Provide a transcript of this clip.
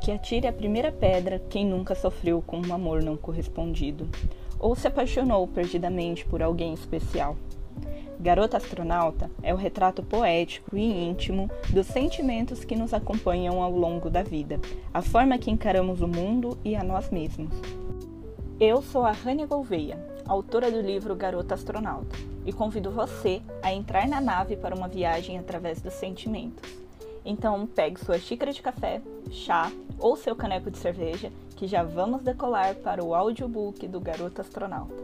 Que atire a primeira pedra quem nunca sofreu com um amor não correspondido ou se apaixonou perdidamente por alguém especial. Garota Astronauta é o retrato poético e íntimo dos sentimentos que nos acompanham ao longo da vida, a forma que encaramos o mundo e a nós mesmos. Eu sou a Rania Gouveia, autora do livro Garota Astronauta, e convido você a entrar na nave para uma viagem através dos sentimentos. Então, pegue sua xícara de café, chá ou seu caneco de cerveja, que já vamos decolar para o audiobook do Garoto Astronauta.